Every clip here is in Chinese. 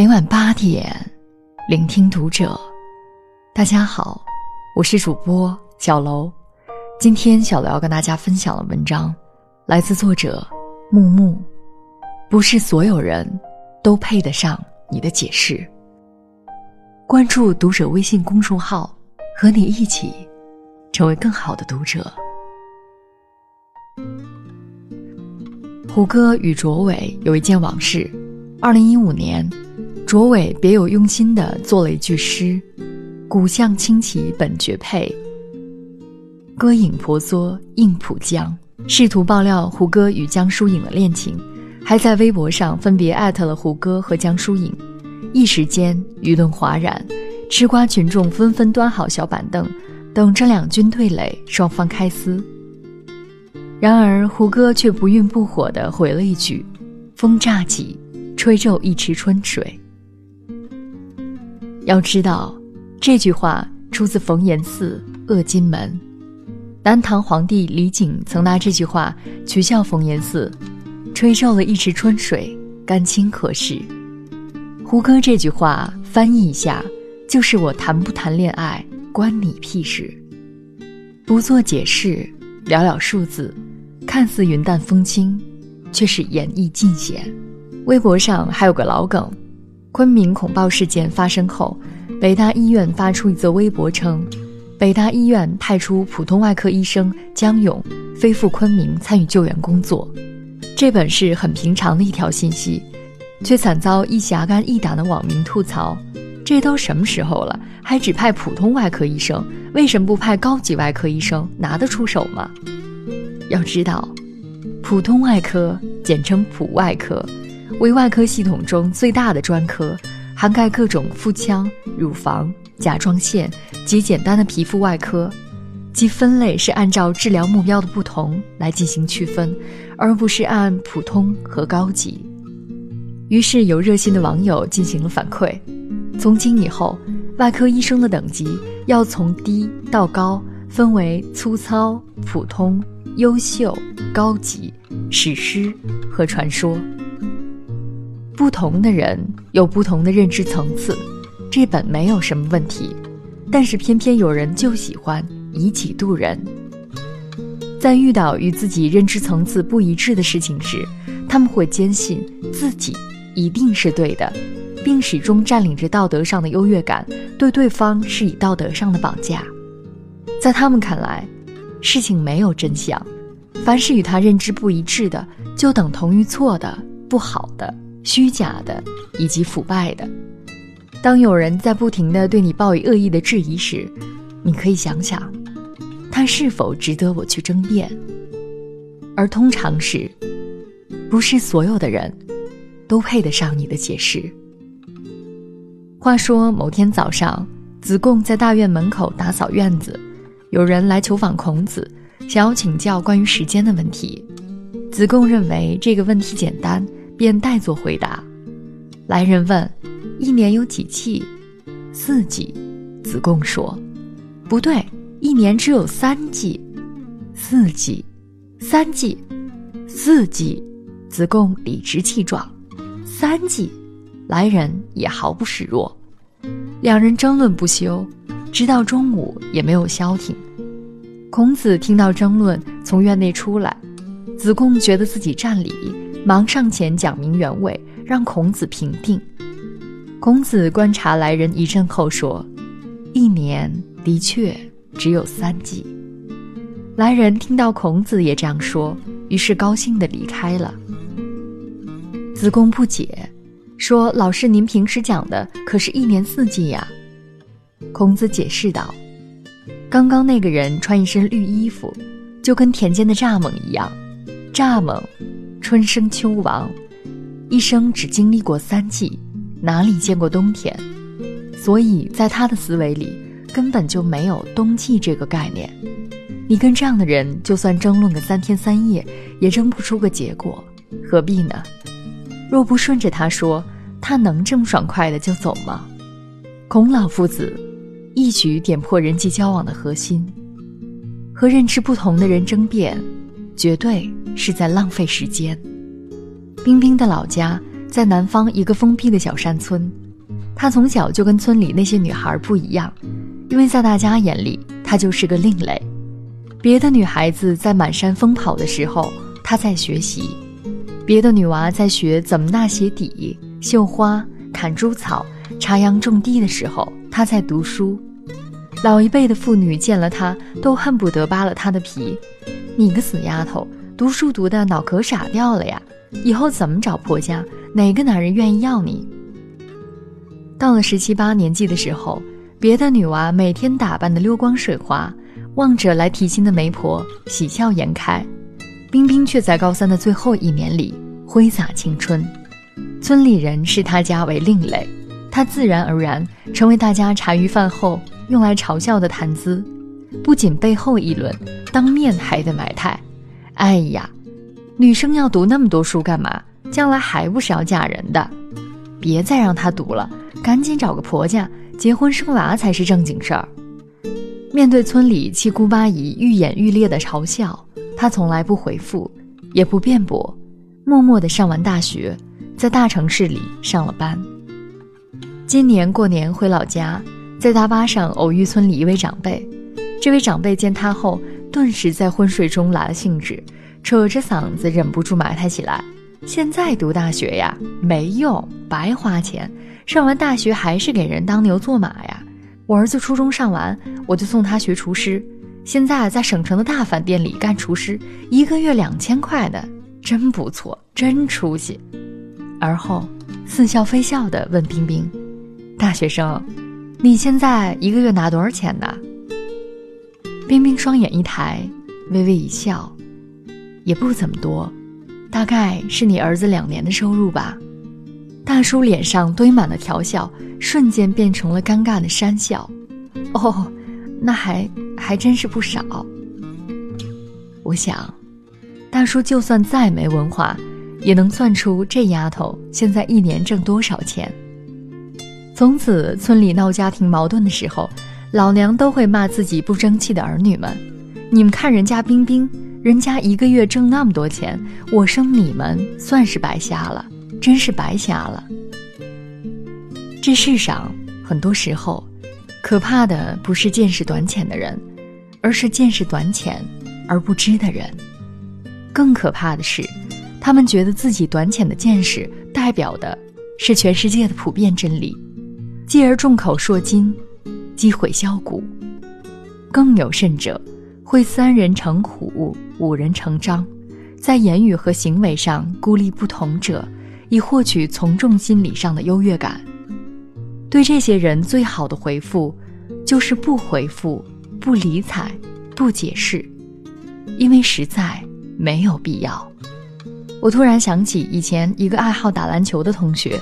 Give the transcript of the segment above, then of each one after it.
每晚八点，聆听读者。大家好，我是主播小楼。今天小楼要跟大家分享的文章，来自作者木木。不是所有人都配得上你的解释。关注读者微信公众号，和你一起成为更好的读者。胡歌与卓伟有一件往事，二零一五年。卓伟别有用心地做了一句诗：“古相清奇本绝配，歌影婆娑映浦江。”试图爆料胡歌与江疏影的恋情，还在微博上分别艾特了胡歌和江疏影。一时间舆论哗然，吃瓜群众纷纷端好小板凳，等着两军对垒，双方开撕。然而胡歌却不愠不火地回了一句：“风乍起，吹皱一池春水。”要知道，这句话出自冯延巳《恶金门》。南唐皇帝李璟曾拿这句话取笑冯延巳：“吹皱了一池春水，干清可是？”胡歌这句话翻译一下，就是我谈不谈恋爱关你屁事。不做解释，寥寥数字，看似云淡风轻，却是演绎尽显。微博上还有个老梗。昆明恐暴事件发生后，北大医院发出一则微博称，北大医院派出普通外科医生江勇飞赴昆明参与救援工作。这本是很平常的一条信息，却惨遭一侠肝义胆的网民吐槽：这都什么时候了，还只派普通外科医生？为什么不派高级外科医生？拿得出手吗？要知道，普通外科简称普外科。为外科系统中最大的专科，涵盖各种腹腔、乳房、甲状腺及简单的皮肤外科，其分类是按照治疗目标的不同来进行区分，而不是按普通和高级。于是有热心的网友进行了反馈：从今以后，外科医生的等级要从低到高分为粗糙、普通、优秀、高级、史诗和传说。不同的人有不同的认知层次，这本没有什么问题，但是偏偏有人就喜欢以己度人。在遇到与自己认知层次不一致的事情时，他们会坚信自己一定是对的，并始终占领着道德上的优越感，对对方是以道德上的绑架。在他们看来，事情没有真相，凡是与他认知不一致的，就等同于错的、不好的。虚假的以及腐败的。当有人在不停的对你报以恶意的质疑时，你可以想想，他是否值得我去争辩？而通常是，不是所有的人都配得上你的解释。话说某天早上，子贡在大院门口打扫院子，有人来求访孔子，想要请教关于时间的问题。子贡认为这个问题简单。便代作回答。来人问：“一年有几季？”四季。子贡说：“不对，一年只有三季。”四季，三季，四季。子贡理直气壮：“三季。”来人也毫不示弱。两人争论不休，直到中午也没有消停。孔子听到争论，从院内出来。子贡觉得自己占理。忙上前讲明原委，让孔子评定。孔子观察来人一阵后说：“一年的确只有三季。”来人听到孔子也这样说，于是高兴地离开了。子贡不解，说：“老师，您平时讲的可是一年四季呀？”孔子解释道：“刚刚那个人穿一身绿衣服，就跟田间的蚱蜢一样，蚱蜢。”春生秋亡，一生只经历过三季，哪里见过冬天？所以在他的思维里，根本就没有冬季这个概念。你跟这样的人，就算争论个三天三夜，也争不出个结果，何必呢？若不顺着他说，他能这么爽快的就走吗？孔老夫子一举点破人际交往的核心：和认知不同的人争辩，绝对。是在浪费时间。冰冰的老家在南方一个封闭的小山村，她从小就跟村里那些女孩不一样，因为在大家眼里，她就是个另类。别的女孩子在满山疯跑的时候，她在学习；别的女娃在学怎么纳鞋底、绣花、砍猪草、插秧种地的时候，她在读书。老一辈的妇女见了她，都恨不得扒了她的皮。你个死丫头，读书读的脑壳傻掉了呀！以后怎么找婆家？哪个男人愿意要你？到了十七八年纪的时候，别的女娃每天打扮的溜光水滑，望着来提亲的媒婆喜笑颜开，冰冰却在高三的最后一年里挥洒青春。村里人视她家为另类，她自然而然成为大家茶余饭后。用来嘲笑的谈资，不仅背后议论，当面还得埋汰。哎呀，女生要读那么多书干嘛？将来还不是要嫁人的？别再让她读了，赶紧找个婆家，结婚生娃才是正经事儿。面对村里七姑八姨愈演愈烈的嘲笑，她从来不回复，也不辩驳，默默地上完大学，在大城市里上了班。今年过年回老家。在大巴上偶遇村里一位长辈，这位长辈见他后，顿时在昏睡中来了兴致，扯着嗓子忍不住埋汰起来：“现在读大学呀，没用，白花钱，上完大学还是给人当牛做马呀。我儿子初中上完，我就送他学厨师，现在在省城的大饭店里干厨师，一个月两千块的，真不错，真出息。”而后似笑非笑地问冰冰：“大学生。”你现在一个月拿多少钱呢？冰冰双眼一抬，微微一笑，也不怎么多，大概是你儿子两年的收入吧。大叔脸上堆满了调笑，瞬间变成了尴尬的讪笑。哦，那还还真是不少。我想，大叔就算再没文化，也能算出这丫头现在一年挣多少钱。从此，村里闹家庭矛盾的时候，老娘都会骂自己不争气的儿女们：“你们看人家冰冰，人家一个月挣那么多钱，我生你们算是白瞎了，真是白瞎了。”这世上很多时候，可怕的不是见识短浅的人，而是见识短浅而不知的人。更可怕的是，他们觉得自己短浅的见识代表的是全世界的普遍真理。继而众口铄金，击毁销骨。更有甚者，会三人成虎，五人成章，在言语和行为上孤立不同者，以获取从众心理上的优越感。对这些人最好的回复，就是不回复、不理睬、不解释，因为实在没有必要。我突然想起以前一个爱好打篮球的同学。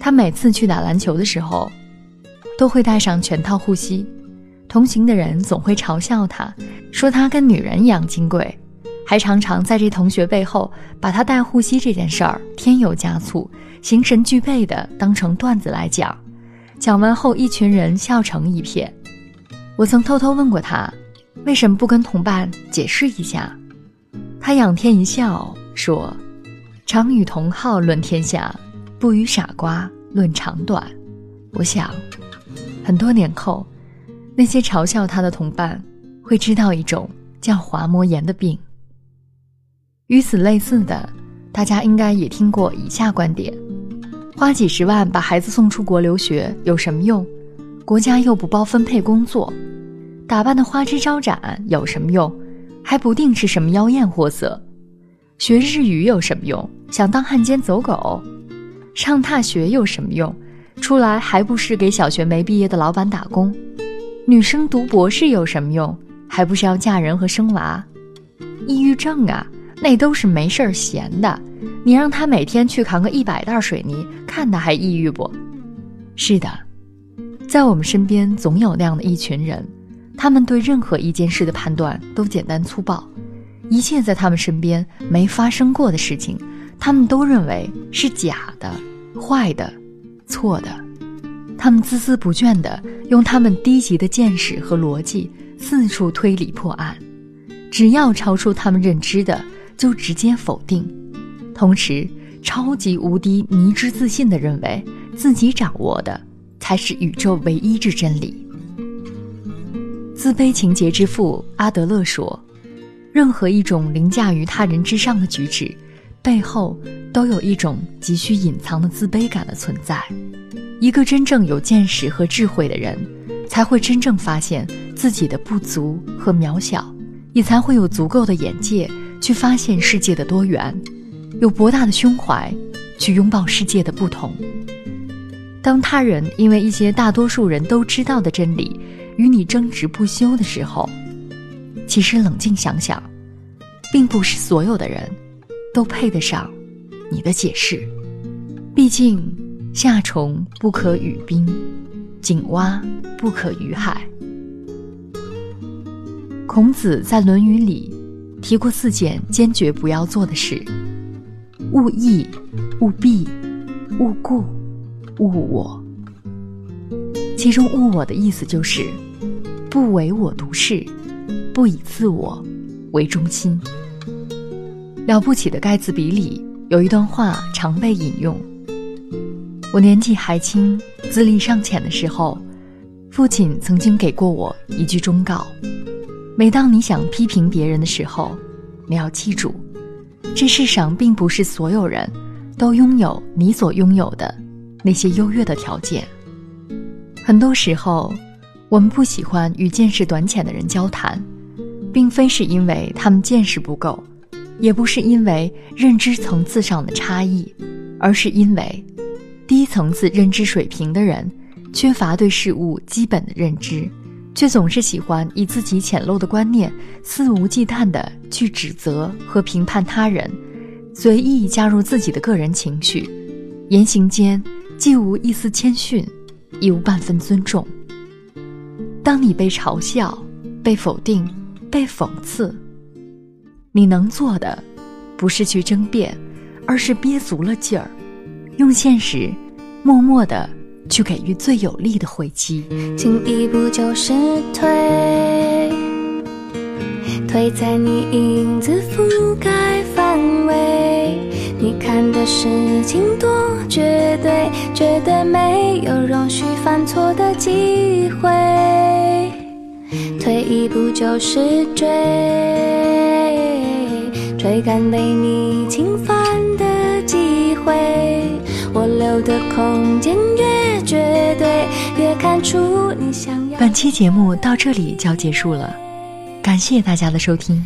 他每次去打篮球的时候，都会带上全套护膝。同行的人总会嘲笑他，说他跟女人一样金贵，还常常在这同学背后把他带护膝这件事儿添油加醋，形神俱备的当成段子来讲。讲完后，一群人笑成一片。我曾偷偷问过他，为什么不跟同伴解释一下？他仰天一笑，说：“常与同好论天下。”不与傻瓜论长短，我想，很多年后，那些嘲笑他的同伴会知道一种叫滑膜炎的病。与此类似的，大家应该也听过以下观点：花几十万把孩子送出国留学有什么用？国家又不包分配工作，打扮的花枝招展有什么用？还不定是什么妖艳货色。学日语有什么用？想当汉奸走狗？上大学有什么用？出来还不是给小学没毕业的老板打工？女生读博士有什么用？还不是要嫁人和生娃？抑郁症啊，那都是没事儿闲的。你让他每天去扛个一百袋水泥，看他还抑郁不？是的，在我们身边总有那样的一群人，他们对任何一件事的判断都简单粗暴，一切在他们身边没发生过的事情。他们都认为是假的、坏的、错的，他们孜孜不倦地用他们低级的见识和逻辑四处推理破案，只要超出他们认知的，就直接否定，同时超级无敌迷之自信的认为自己掌握的才是宇宙唯一之真理。自卑情节之父阿德勒说：“任何一种凌驾于他人之上的举止，背后都有一种急需隐藏的自卑感的存在。一个真正有见识和智慧的人，才会真正发现自己的不足和渺小，也才会有足够的眼界去发现世界的多元。”有博大的胸怀，去拥抱世界的不同。当他人因为一些大多数人都知道的真理与你争执不休的时候，其实冷静想想，并不是所有的人都配得上你的解释。毕竟，夏虫不可语冰，井蛙不可语海。孔子在《论语》里提过四件坚决不要做的事。勿意，勿弊，勿故，勿我。其中“勿我”的意思就是，不唯我独是，不以自我为中心。了不起的盖茨比里有一段话常被引用：我年纪还轻、资历尚浅的时候，父亲曾经给过我一句忠告：每当你想批评别人的时候，你要记住。这世上并不是所有人都拥有你所拥有的那些优越的条件。很多时候，我们不喜欢与见识短浅的人交谈，并非是因为他们见识不够，也不是因为认知层次上的差异，而是因为低层次认知水平的人缺乏对事物基本的认知。却总是喜欢以自己浅陋的观念，肆无忌惮地去指责和评判他人，随意加入自己的个人情绪，言行间既无一丝谦逊，亦无半分尊重。当你被嘲笑、被否定、被讽刺，你能做的，不是去争辩，而是憋足了劲儿，用现实，默默的。去给予最有力的回击。进一步就是退，退在你影子覆盖范围。你看的事情多绝对，绝对没有容许犯错的机会。退一步就是追，追赶被你侵犯的机会。我留的空间越绝对，越看出你想要。本期节目到这里就要结束了，感谢大家的收听，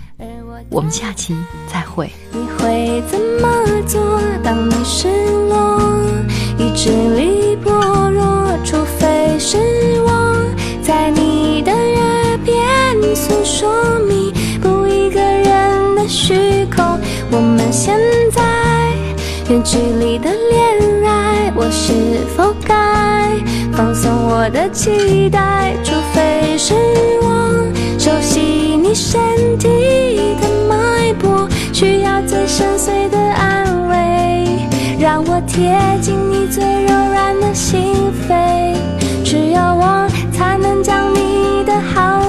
我们下期再会。你会怎么做？当你失落，意志力薄弱，除非是我们现在远距离的恋爱我是否该放松我的期待除非是我熟悉你身体的脉搏需要最深邃的安慰让我贴近你最柔软的心扉。只有我才能将你的好